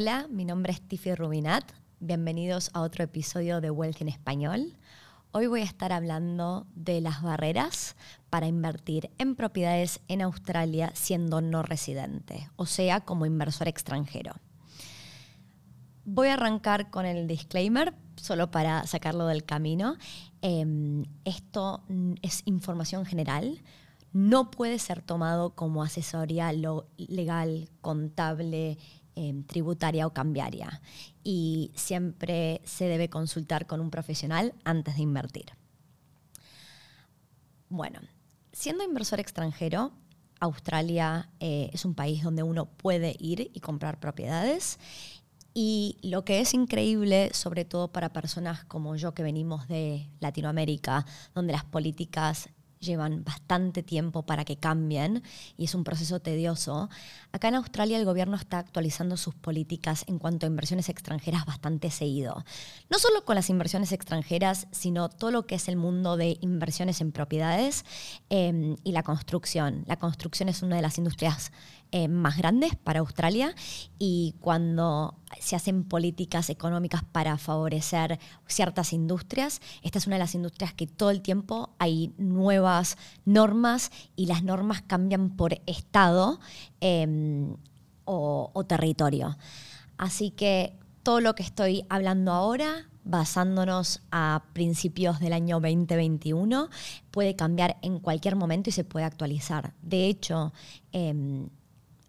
Hola, mi nombre es Tiffy Rubinat. Bienvenidos a otro episodio de Wealth en Español. Hoy voy a estar hablando de las barreras para invertir en propiedades en Australia siendo no residente, o sea, como inversor extranjero. Voy a arrancar con el disclaimer, solo para sacarlo del camino. Em, esto es información general, no puede ser tomado como asesoría legal, contable, em, tributaria o cambiaria. Y siempre se debe consultar con un profesional antes de invertir. Bueno, siendo inversor extranjero, Australia eh, es un país donde uno puede ir y comprar propiedades. Y lo que es increíble, sobre todo para personas como yo que venimos de Latinoamérica, donde las políticas llevan bastante tiempo para que cambien y es un proceso tedioso. Acá en Australia el gobierno está actualizando sus políticas en cuanto a inversiones extranjeras bastante seguido. No solo con las inversiones extranjeras, sino todo lo que es el mundo de inversiones en propiedades em, y la construcción. La construcción es una de las industrias eh, más grandes para Australia y cuando se hacen políticas económicas para favorecer ciertas industrias, esta es una de las industrias que todo el tiempo hay nuevas normas y las normas cambian por estado em, o, territorio. Así que todo lo que estoy hablando ahora basándonos a principios del año 2021, puede cambiar en cualquier momento y se puede actualizar. De hecho, em,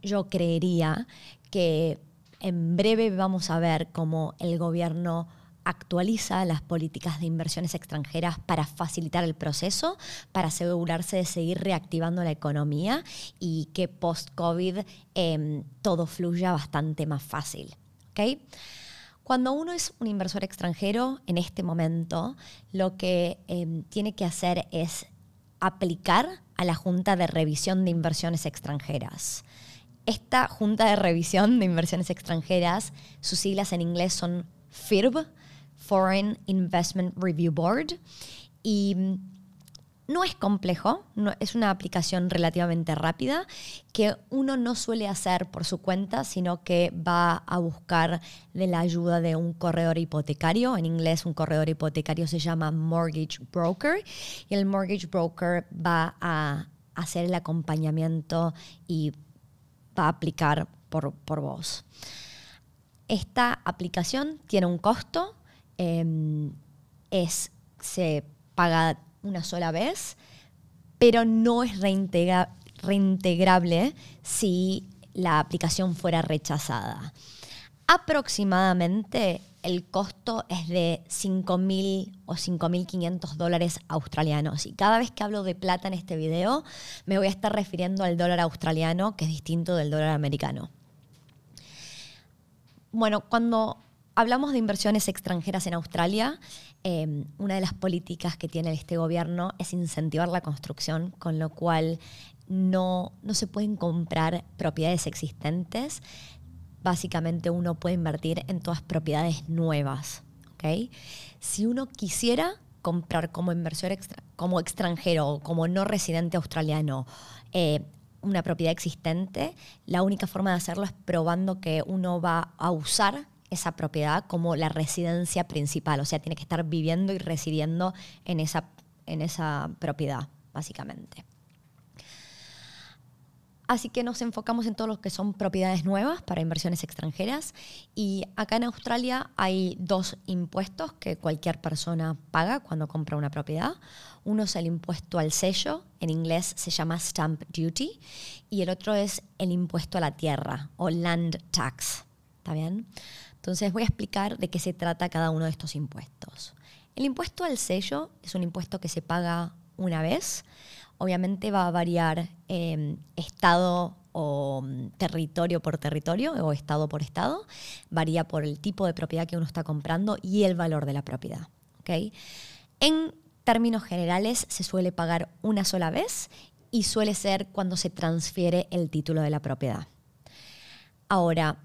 yo creería que en breve vamos a ver cómo el gobierno actualiza las políticas de inversiones extranjeras para facilitar el proceso, para asegurarse de seguir reactivando la economía y que post-COVID em, todo fluya bastante más fácil. Cuando uno es un inversor extranjero, en este momento, lo que em, tiene que hacer es aplicar a la Junta de Revisión de Inversiones Extranjeras. Esta Junta de Revisión de Inversiones Extranjeras, sus siglas en inglés son FIRB, Foreign Investment Review Board, y no es complejo, es una aplicación relativamente rápida que uno no suele hacer por su cuenta, sino que va a buscar de la ayuda de un corredor hipotecario. En inglés un corredor hipotecario se llama mortgage broker y el mortgage broker va a hacer el acompañamiento y va a aplicar por, vos. Esta aplicación tiene un costo, em, es, se paga una sola vez, pero no es reintegrable si la aplicación fuera rechazada. Aproximadamente el costo es de 5.000 o 5.500 dólares australianos. Y cada vez que hablo de plata en este video, me voy a estar refiriendo al dólar australiano, que es distinto del dólar americano. Bueno, cuando hablamos de inversiones extranjeras en Australia, em, una de las políticas que tiene este gobierno es incentivar la construcción, con lo cual no, no se pueden comprar propiedades existentes, básicamente uno puede invertir en todas propiedades nuevas. Si uno quisiera comprar como inversor como extranjero o como no residente australiano eh, una propiedad existente, la única forma de hacerlo es probando que uno va a usar esa propiedad como la residencia principal, o sea, tiene que estar viviendo y residiendo en esa, en esa propiedad, básicamente. Así que nos enfocamos en todo lo que son propiedades nuevas para inversiones extranjeras. Y acá en Australia hay dos impuestos que cualquier persona paga cuando compra una propiedad. Uno es el impuesto al sello, en inglés se llama stamp duty, y el otro es el impuesto a la tierra o land tax. ¿Está bien? Entonces voy a explicar de qué se trata cada uno de estos impuestos. El impuesto al sello es un impuesto que se paga una vez obviamente va a variar em, estado o mm, territorio por territorio o estado por estado, varía por el tipo de propiedad que uno está comprando y el valor de la propiedad. En términos generales se suele pagar una sola vez y suele ser cuando se transfiere el título de la propiedad. Ahora,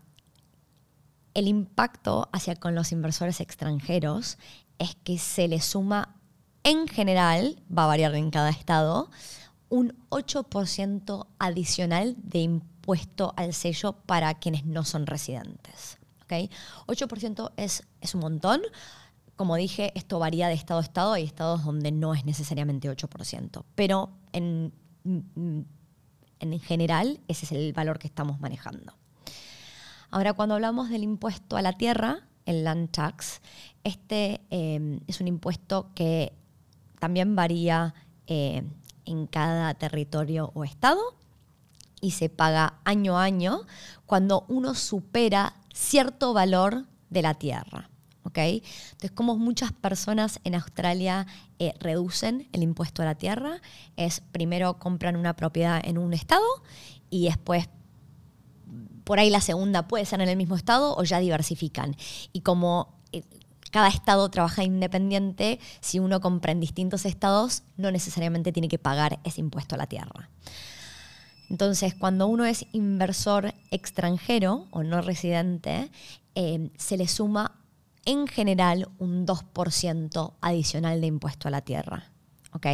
el impacto hacia con los inversores extranjeros es que se le suma en general, va a variar en cada estado, un 8% adicional de impuesto al sello para quienes no son residentes. ¿ok? 8% es, es un montón. Como dije, esto varía de estado a estado. Hay estados donde no es necesariamente 8%, pero en, en general ese es el valor que estamos manejando. Ahora, cuando hablamos del impuesto a la tierra, el land tax, este eh, es un impuesto que también varía eh, en cada territorio o estado y se paga año a año cuando uno supera cierto valor de la tierra. Entonces, como muchas personas en Australia eh, reducen el impuesto a la tierra, es primero compran una propiedad en un estado y después por ahí la segunda puede ser en el mismo estado o ya diversifican. Y como cada estado trabaja independiente, si uno compra en distintos estados, no necesariamente tiene que pagar ese impuesto a la tierra. Entonces, cuando uno es inversor extranjero o no residente, eh, se le suma en general un 2% adicional de impuesto a la tierra. ¿Ok?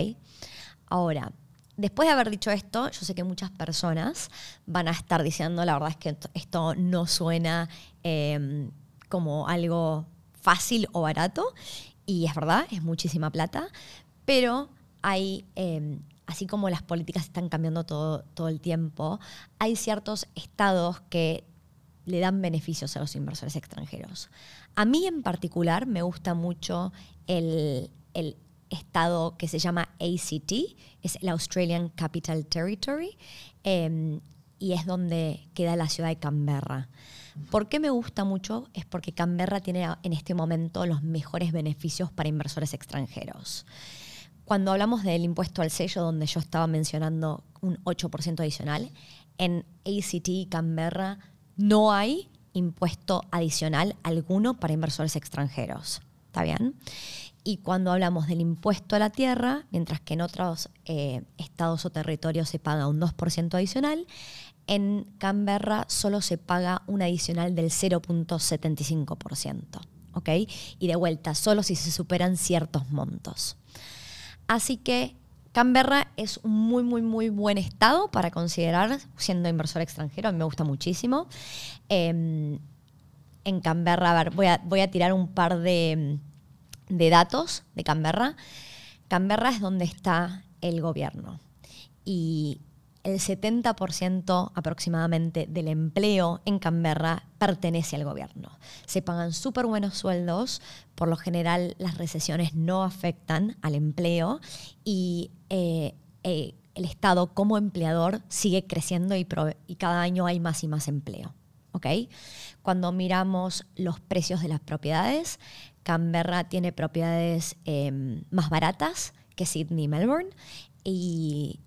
Ahora, después de haber dicho esto, yo sé que muchas personas van a estar diciendo, la verdad es que esto no suena em, como algo fácil o barato, y es verdad, es muchísima plata, pero hay, em, así como las políticas están cambiando todo, todo el tiempo, hay ciertos estados que le dan beneficios a los inversores extranjeros. A mí en particular me gusta mucho el, estado que se llama ACT, es el Australian Capital Territory, em, y es donde queda la ciudad de Canberra. ¿Por qué me gusta mucho? Es porque Canberra tiene en este momento los mejores beneficios para inversores extranjeros. Cuando hablamos del impuesto al sello, donde yo estaba mencionando un 8% adicional, en ACT y Canberra no hay impuesto adicional alguno para inversores extranjeros. ¿Está bien? Y cuando hablamos del impuesto a la tierra, mientras que en otros eh, estados o territorios se paga un 2% adicional, en Canberra solo se paga un adicional del 0.75%. ¿Ok? Y de vuelta, solo si se superan ciertos montos. Así que Canberra es un muy, muy, muy buen estado para considerar siendo inversor extranjero. A mí me gusta muchísimo. Em, en Canberra, a ver, voy a, voy a tirar un par de, de datos de Canberra. Canberra es donde está el gobierno. Y el 70% aproximadamente del empleo en Canberra pertenece al gobierno. Se pagan súper buenos sueldos, por lo general las recesiones no afectan al empleo y eh, eh, el Estado como empleador sigue creciendo y, cada año hay más y más empleo. Cuando miramos los precios de las propiedades, Canberra tiene propiedades em, más baratas que Sydney Melbourne y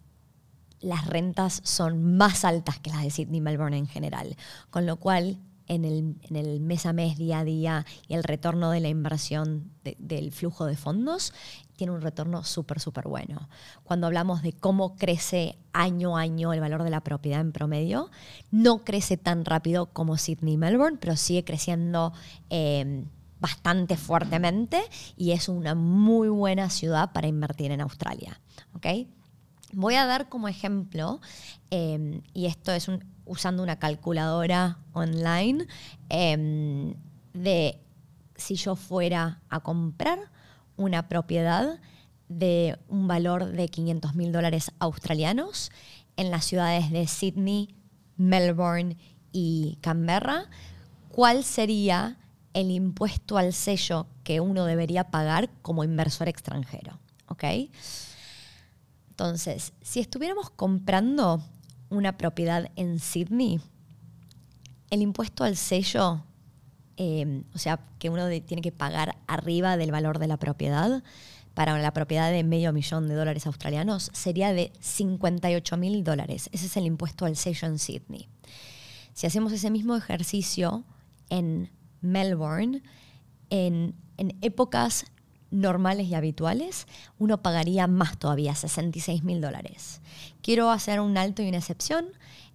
las rentas son más altas que las de Sydney Melbourne en general. Con lo cual, en el, mes a mes, día a día y el retorno de la inversión del flujo de fondos, tiene un retorno súper, súper bueno. Cuando hablamos de cómo crece año a año el valor de la propiedad en promedio, no crece tan rápido como Sydney Melbourne, pero sigue creciendo. Eh, bastante fuertemente y es una muy buena ciudad para invertir en Australia. ¿okay? Voy a dar como ejemplo, em, y esto es usando una calculadora online, em, de si yo fuera a comprar una propiedad de un valor de 500 mil dólares australianos en las ciudades de Sydney, Melbourne y Canberra, ¿cuál sería el impuesto al sello que uno debería pagar como inversor extranjero? ¿Ok? Entonces, si estuviéramos comprando una propiedad en Sydney, el impuesto al sello, em, o sea, que uno tiene que pagar arriba del valor de la propiedad, para la propiedad de medio millón de dólares australianos, sería de 58 mil dólares. Ese es el impuesto al sello en Sydney. Si hacemos ese mismo ejercicio en Melbourne, en, en épocas normales y habituales, uno pagaría más todavía, 66 mil dólares. Quiero hacer un alto y una excepción.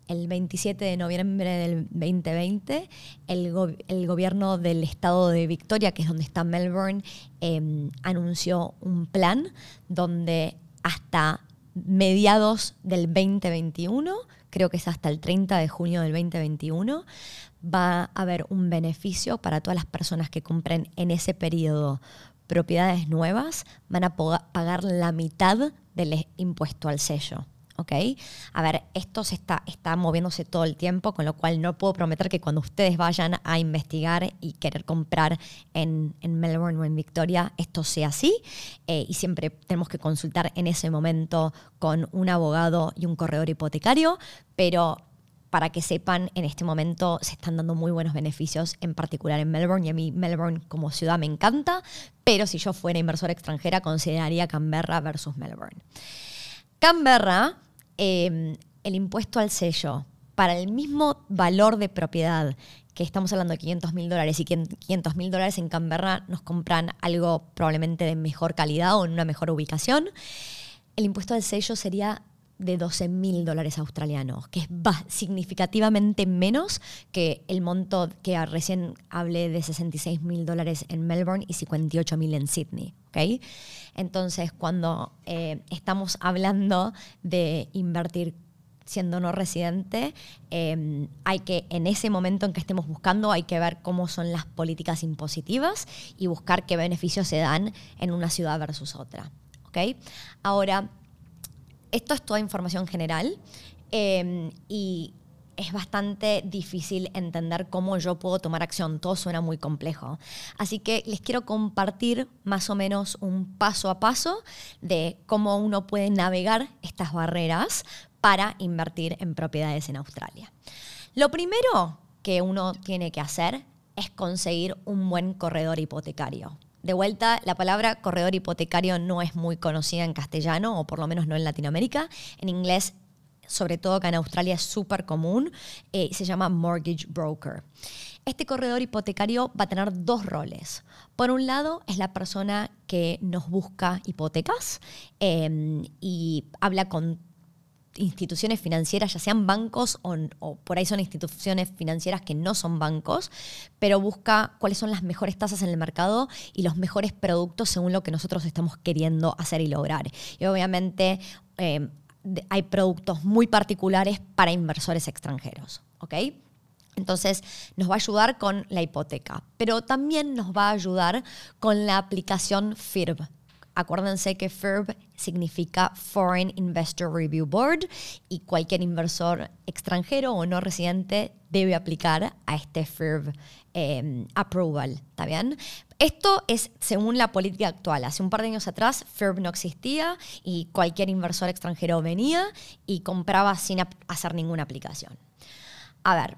El 27 de noviembre del 2020, el, gobierno del estado de Victoria, que es donde está Melbourne, em, anunció un plan donde hasta mediados del 2021 creo que es hasta el 30 de junio del 2021, va a haber un beneficio para todas las personas que compren en ese periodo propiedades nuevas, van a pagar la mitad del impuesto al sello. ¿Ok? A ver, esto se está, está moviéndose todo el tiempo, con lo cual no puedo prometer que cuando ustedes vayan a investigar y querer comprar en, Melbourne o en Victoria, esto sea así. Eh, y siempre tenemos que consultar en ese momento con un abogado y un corredor hipotecario, pero para que sepan, en este momento se están dando muy buenos beneficios, en particular en Melbourne, y a mí Melbourne como ciudad me encanta, pero si yo fuera inversora extranjera consideraría Canberra versus Melbourne. Canberra Em, el impuesto al sello para el mismo valor de propiedad que estamos hablando de 500 mil dólares y 500 mil dólares en Canberra nos compran algo probablemente de mejor calidad o en una mejor ubicación, el impuesto al sello sería de 12 mil dólares australianos, que es significativamente menos que el monto que recién hablé de 66 mil dólares en Melbourne y 58 mil en Sydney. ¿okay? Entonces, cuando eh, estamos hablando de invertir siendo no residente, em, hay que, en ese momento en que estemos buscando, hay que ver cómo son las políticas impositivas y buscar qué beneficios se dan en una ciudad versus otra. ¿okay? Ahora, esto es toda información general em, y es bastante difícil entender cómo yo puedo tomar acción. Todo suena muy complejo. Así que les quiero compartir más o menos un paso a paso de cómo uno puede navegar estas barreras para invertir en propiedades en Australia. Lo primero que uno tiene que hacer es conseguir un buen corredor hipotecario. De vuelta, la palabra corredor hipotecario no es muy conocida en castellano, o por lo menos no en Latinoamérica. En inglés, sobre todo acá en Australia, es súper común. Eh, se llama mortgage broker. Este corredor hipotecario va a tener dos roles. Por un lado, es la persona que nos busca hipotecas eh, y habla con instituciones financieras, ya sean bancos o, por ahí son instituciones financieras que no son bancos, pero busca cuáles son las mejores tasas en el mercado y los mejores productos según lo que nosotros estamos queriendo hacer y lograr. Y obviamente eh, hay productos muy particulares para inversores extranjeros. ¿ok? Entonces nos va a ayudar con la hipoteca, pero también nos va a ayudar con la aplicación FIRB, Acuérdense que FIRB significa Foreign Investor Review Board y cualquier inversor extranjero o no residente debe aplicar a este FIRB em, approval. ¿Está bien? Esto es según la política actual. Hace un par de años atrás FIRB no existía y cualquier inversor extranjero venía y compraba sin hacer ninguna aplicación. A ver,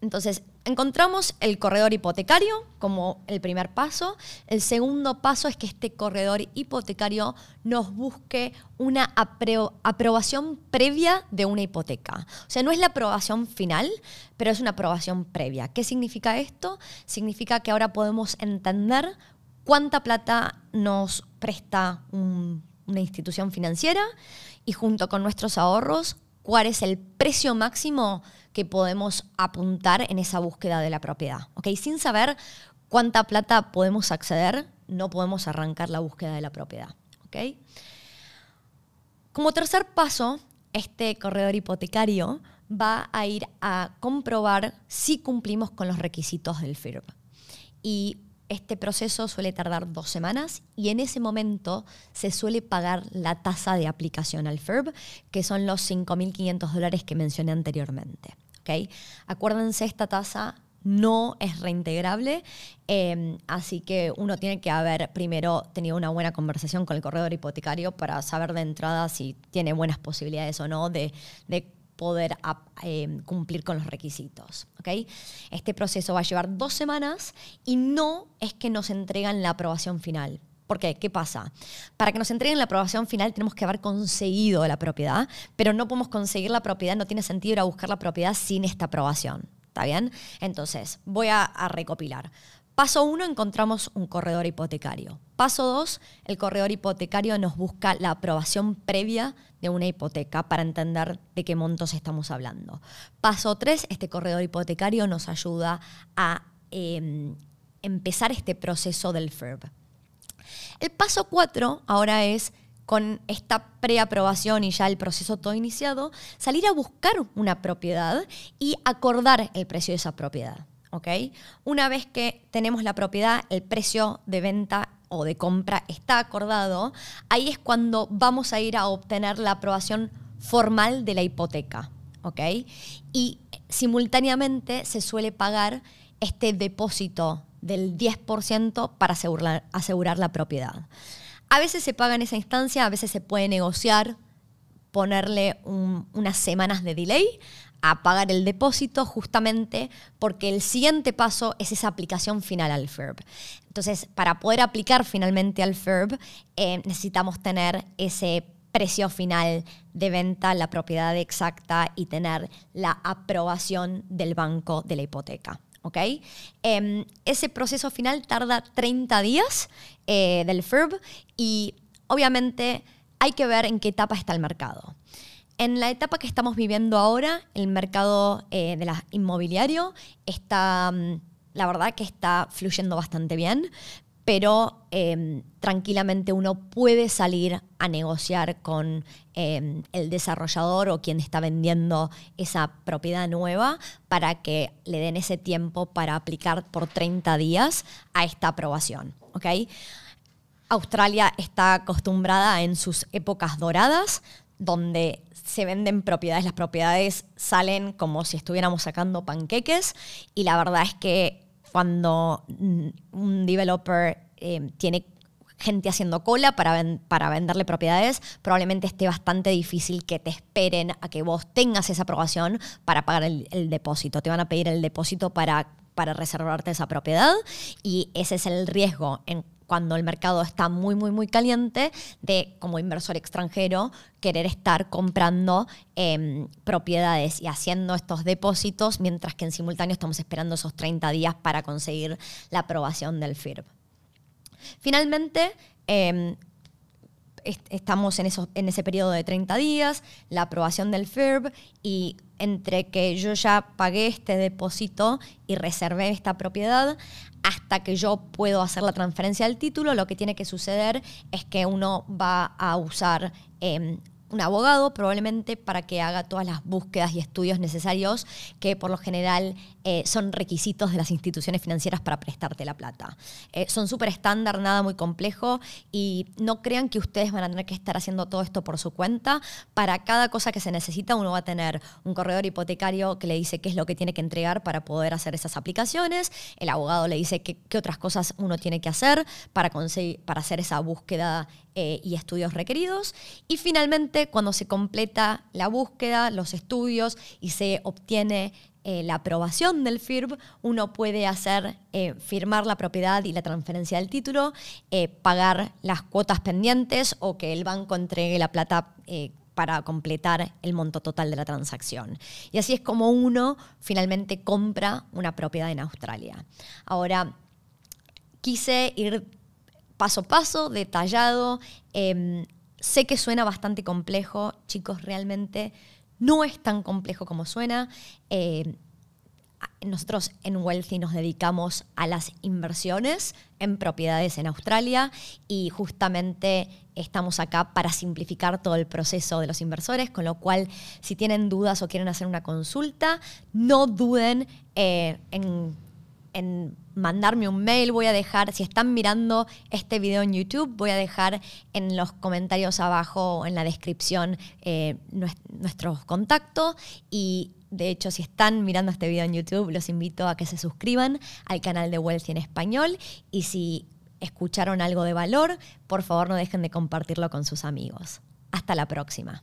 entonces, encontramos el corredor hipotecario como el primer paso. El segundo paso es que este corredor hipotecario nos busque una aprobación previa de una hipoteca. O sea, no es la aprobación final, pero es una aprobación previa. ¿Qué significa esto? Significa que ahora podemos entender cuánta plata nos presta una institución financiera y junto con nuestros ahorros, cuál es el precio máximo que podemos apuntar en esa búsqueda de la propiedad. ¿okay? Sin saber cuánta plata podemos acceder, no podemos arrancar la búsqueda de la propiedad. ¿okay? Como tercer paso, este corredor hipotecario va a ir a comprobar si cumplimos con los requisitos del FIRB. Y este proceso suele tardar dos semanas y en ese momento se suele pagar la tasa de aplicación al FIRB, que son los 5.500 dólares que mencioné anteriormente. Acuérdense, esta tasa no es reintegrable, em, así que uno tiene que haber primero tenido una buena conversación con el corredor hipotecario para saber de entrada si tiene buenas posibilidades o no de, poder em, cumplir con los requisitos. Este proceso va a llevar dos semanas y no es que nos entregan la aprobación final. ¿Por qué? ¿Qué pasa? Para que nos entreguen la aprobación final tenemos que haber conseguido la propiedad, pero no podemos conseguir la propiedad, no tiene sentido ir a buscar la propiedad sin esta aprobación. ¿Está bien? Entonces, voy a, recopilar. Paso uno, encontramos un corredor hipotecario. Paso dos, el corredor hipotecario nos busca la aprobación previa de una hipoteca para entender de qué montos estamos hablando. Paso tres, este corredor hipotecario nos ayuda a em, empezar este proceso del FIRB. El paso cuatro ahora es con esta preaprobación y ya el proceso todo iniciado, salir a buscar una propiedad y acordar el precio de esa propiedad. Una vez que tenemos la propiedad, el precio de venta o de compra está acordado, ahí es cuando vamos a ir a obtener la aprobación formal de la hipoteca. Y simultáneamente se suele pagar este depósito del 10% para asegurar, la propiedad. A veces se paga en esa instancia, a veces se puede negociar, ponerle unas semanas de delay a pagar el depósito justamente porque el siguiente paso es esa aplicación final al FERB. Entonces, para poder aplicar finalmente al FERB, eh, necesitamos tener ese precio final de venta, la propiedad exacta y tener la aprobación del banco de la hipoteca. Em, ese proceso final tarda 30 días eh, del FERB y obviamente hay que ver en qué etapa está el mercado. En la etapa que estamos viviendo ahora, el mercado eh, de la inmobiliario está, mm, la verdad que está fluyendo bastante bien, pero em, tranquilamente uno puede salir a negociar con em, el desarrollador o quien está vendiendo esa propiedad nueva para que le den ese tiempo para aplicar por 30 días a esta aprobación. Australia está acostumbrada en sus épocas doradas, donde se venden propiedades, las propiedades salen como si estuviéramos sacando panqueques y la verdad es que cuando un developer eh, tiene gente haciendo cola para, para venderle propiedades, probablemente esté bastante difícil que te esperen a que vos tengas esa aprobación para pagar el, el depósito. Te van a pedir el depósito para, para reservarte esa propiedad y ese es el riesgo en cuando el mercado está muy, muy, muy caliente, de como inversor extranjero querer estar comprando em, propiedades y haciendo estos depósitos, mientras que en simultáneo estamos esperando esos 30 días para conseguir la aprobación del FIRB. Finalmente, em, estamos en, en ese periodo de 30 días, la aprobación del FIRB y entre que yo ya pagué este depósito y reservé esta propiedad, hasta que yo puedo hacer la transferencia del título, lo que tiene que suceder es que uno va a usar em, un abogado probablemente para que haga todas las búsquedas y estudios necesarios que por lo general eh, son requisitos de las instituciones financieras para prestarte la plata. Eh, son súper estándar, nada muy complejo y no crean que ustedes van a tener que estar haciendo todo esto por su cuenta. Para cada cosa que se necesita uno va a tener un corredor hipotecario que le dice qué es lo que tiene que entregar para poder hacer esas aplicaciones, el abogado le dice qué, otras cosas uno tiene que hacer para, conseguir, para hacer esa búsqueda eh, y estudios requeridos. Y finalmente, cuando se completa la búsqueda, los estudios y se obtiene eh, la aprobación del FIRB, uno puede hacer eh, firmar la propiedad y la transferencia del título, pagar las cuotas pendientes o que el banco entregue la plata para completar el monto total de la transacción. Y así es como uno finalmente compra una propiedad en Australia. Ahora, quise ir paso a paso, detallado. Em, sé que suena bastante complejo, chicos, realmente no es tan complejo como suena. Em, nosotros en Wealthy nos dedicamos a las inversiones en propiedades en Australia y justamente estamos acá para simplificar todo el proceso de los inversores, con lo cual si tienen dudas o quieren hacer una consulta, no duden eh, en en mandarme un mail, voy a dejar, si están mirando este video en YouTube, voy a dejar en los comentarios abajo, en la descripción, eh, nuestros contactos y de hecho, si están mirando este video en YouTube, los invito a que se suscriban al canal de Wealthy en español y si escucharon algo de valor, por favor no dejen de compartirlo con sus amigos. Hasta la próxima.